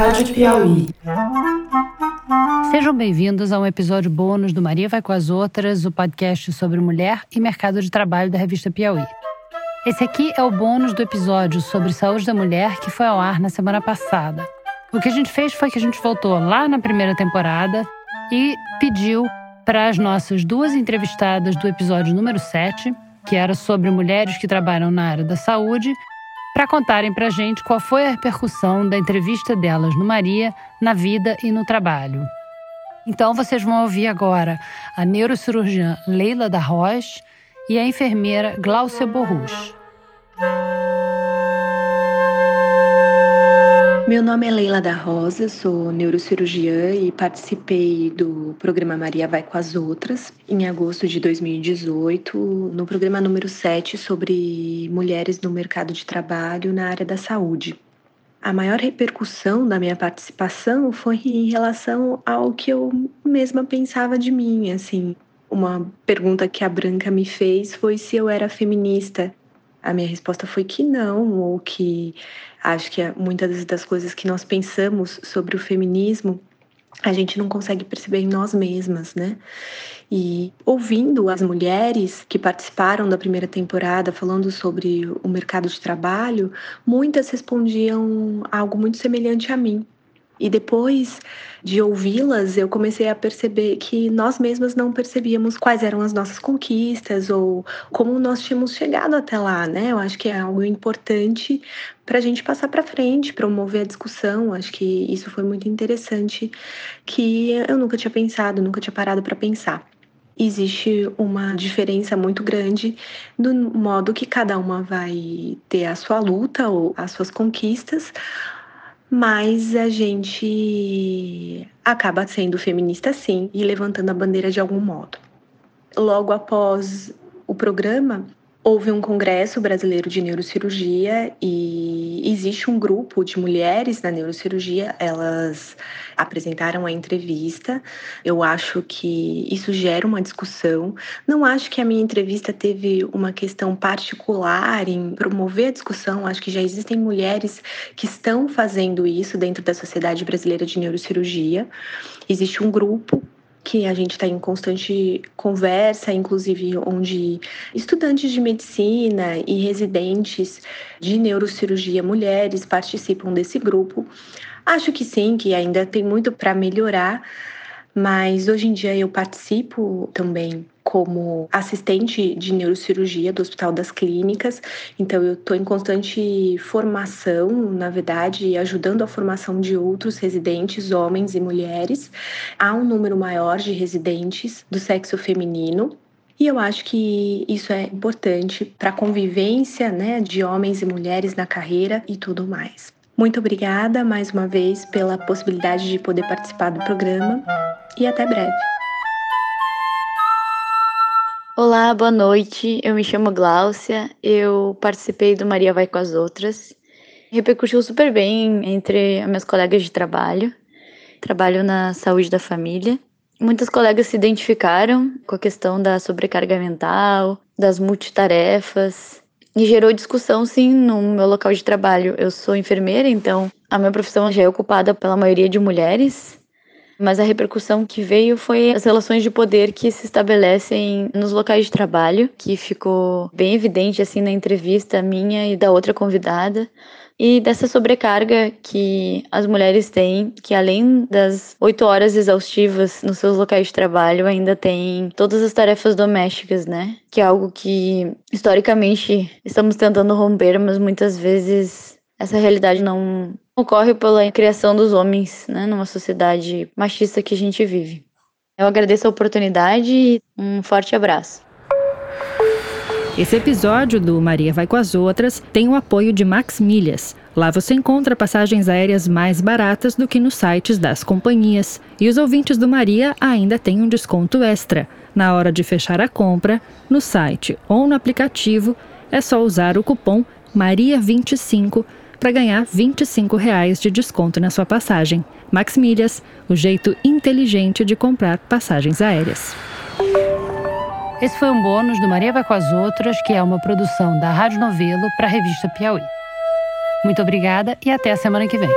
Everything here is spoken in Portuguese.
Rádio Piauí. Sejam bem-vindos a um episódio bônus do Maria Vai com as Outras, o podcast sobre mulher e mercado de trabalho da revista Piauí. Esse aqui é o bônus do episódio sobre saúde da mulher que foi ao ar na semana passada. O que a gente fez foi que a gente voltou lá na primeira temporada e pediu para as nossas duas entrevistadas do episódio número 7, que era sobre mulheres que trabalham na área da saúde, para contarem para a gente qual foi a repercussão da entrevista delas no Maria, na vida e no trabalho. Então vocês vão ouvir agora a neurocirurgiã Leila da Roche e a enfermeira Glaucia Borruch. Meu nome é Leila da Rosa, sou neurocirurgiã e participei do programa Maria Vai com as Outras em agosto de 2018, no programa número 7 sobre mulheres no mercado de trabalho na área da saúde. A maior repercussão da minha participação foi em relação ao que eu mesma pensava de mim, assim. Uma pergunta que a Branca me fez foi se eu era feminista. A minha resposta foi que não, ou que acho que muitas das coisas que nós pensamos sobre o feminismo a gente não consegue perceber em nós mesmas, né? E ouvindo as mulheres que participaram da primeira temporada falando sobre o mercado de trabalho, muitas respondiam algo muito semelhante a mim. E depois de ouvi-las, eu comecei a perceber que nós mesmas não percebíamos quais eram as nossas conquistas ou como nós tínhamos chegado até lá, né? Eu acho que é algo importante para a gente passar para frente, promover a discussão. Acho que isso foi muito interessante, que eu nunca tinha pensado, nunca tinha parado para pensar existe uma diferença muito grande no modo que cada uma vai ter a sua luta ou as suas conquistas, mas a gente acaba sendo feminista sim e levantando a bandeira de algum modo. Logo após o programa, Houve um congresso brasileiro de neurocirurgia e existe um grupo de mulheres na neurocirurgia. Elas apresentaram a entrevista. Eu acho que isso gera uma discussão. Não acho que a minha entrevista teve uma questão particular em promover a discussão. Acho que já existem mulheres que estão fazendo isso dentro da Sociedade Brasileira de Neurocirurgia. Existe um grupo que a gente está em constante conversa, inclusive onde estudantes de medicina e residentes de neurocirurgia mulheres participam desse grupo. Acho que sim, que ainda tem muito para melhorar, mas hoje em dia eu participo também como assistente de neurocirurgia do Hospital das Clínicas, então eu estou em constante formação, na verdade, ajudando a formação de outros residentes, homens e mulheres. Há um número maior de residentes do sexo feminino, e eu acho que isso é importante para a convivência né, de homens e mulheres na carreira e tudo mais. Muito obrigada mais uma vez pela possibilidade de poder participar do programa e até breve. Olá, boa noite. Eu me chamo Gláucia. Eu participei do Maria Vai com as Outras. Repercutiu super bem entre as minhas colegas de trabalho. Trabalho na saúde da família. Muitas colegas se identificaram com a questão da sobrecarga mental, das multitarefas, e gerou discussão sim no meu local de trabalho. Eu sou enfermeira, então a minha profissão já é ocupada pela maioria de mulheres, mas a repercussão que veio foi as relações de poder que se estabelecem nos locais de trabalho, que ficou bem evidente assim na entrevista minha e da outra convidada. E dessa sobrecarga que as mulheres têm, que além das oito horas exaustivas nos seus locais de trabalho, ainda tem todas as tarefas domésticas, né? Que é algo que historicamente estamos tentando romper, mas muitas vezes essa realidade não ocorre pela criação dos homens, né, numa sociedade machista que a gente vive. Eu agradeço a oportunidade e um forte abraço. Esse episódio do Maria Vai com as Outras tem o apoio de Max Milhas. Lá você encontra passagens aéreas mais baratas do que nos sites das companhias. E os ouvintes do Maria ainda têm um desconto extra. Na hora de fechar a compra, no site ou no aplicativo, é só usar o cupom MARIA25 para ganhar 25 reais de desconto na sua passagem. Max Milhas, o jeito inteligente de comprar passagens aéreas. Esse foi um bônus do Maria Vai com as Outras, que é uma produção da Rádio Novelo para a revista Piauí. Muito obrigada e até a semana que vem.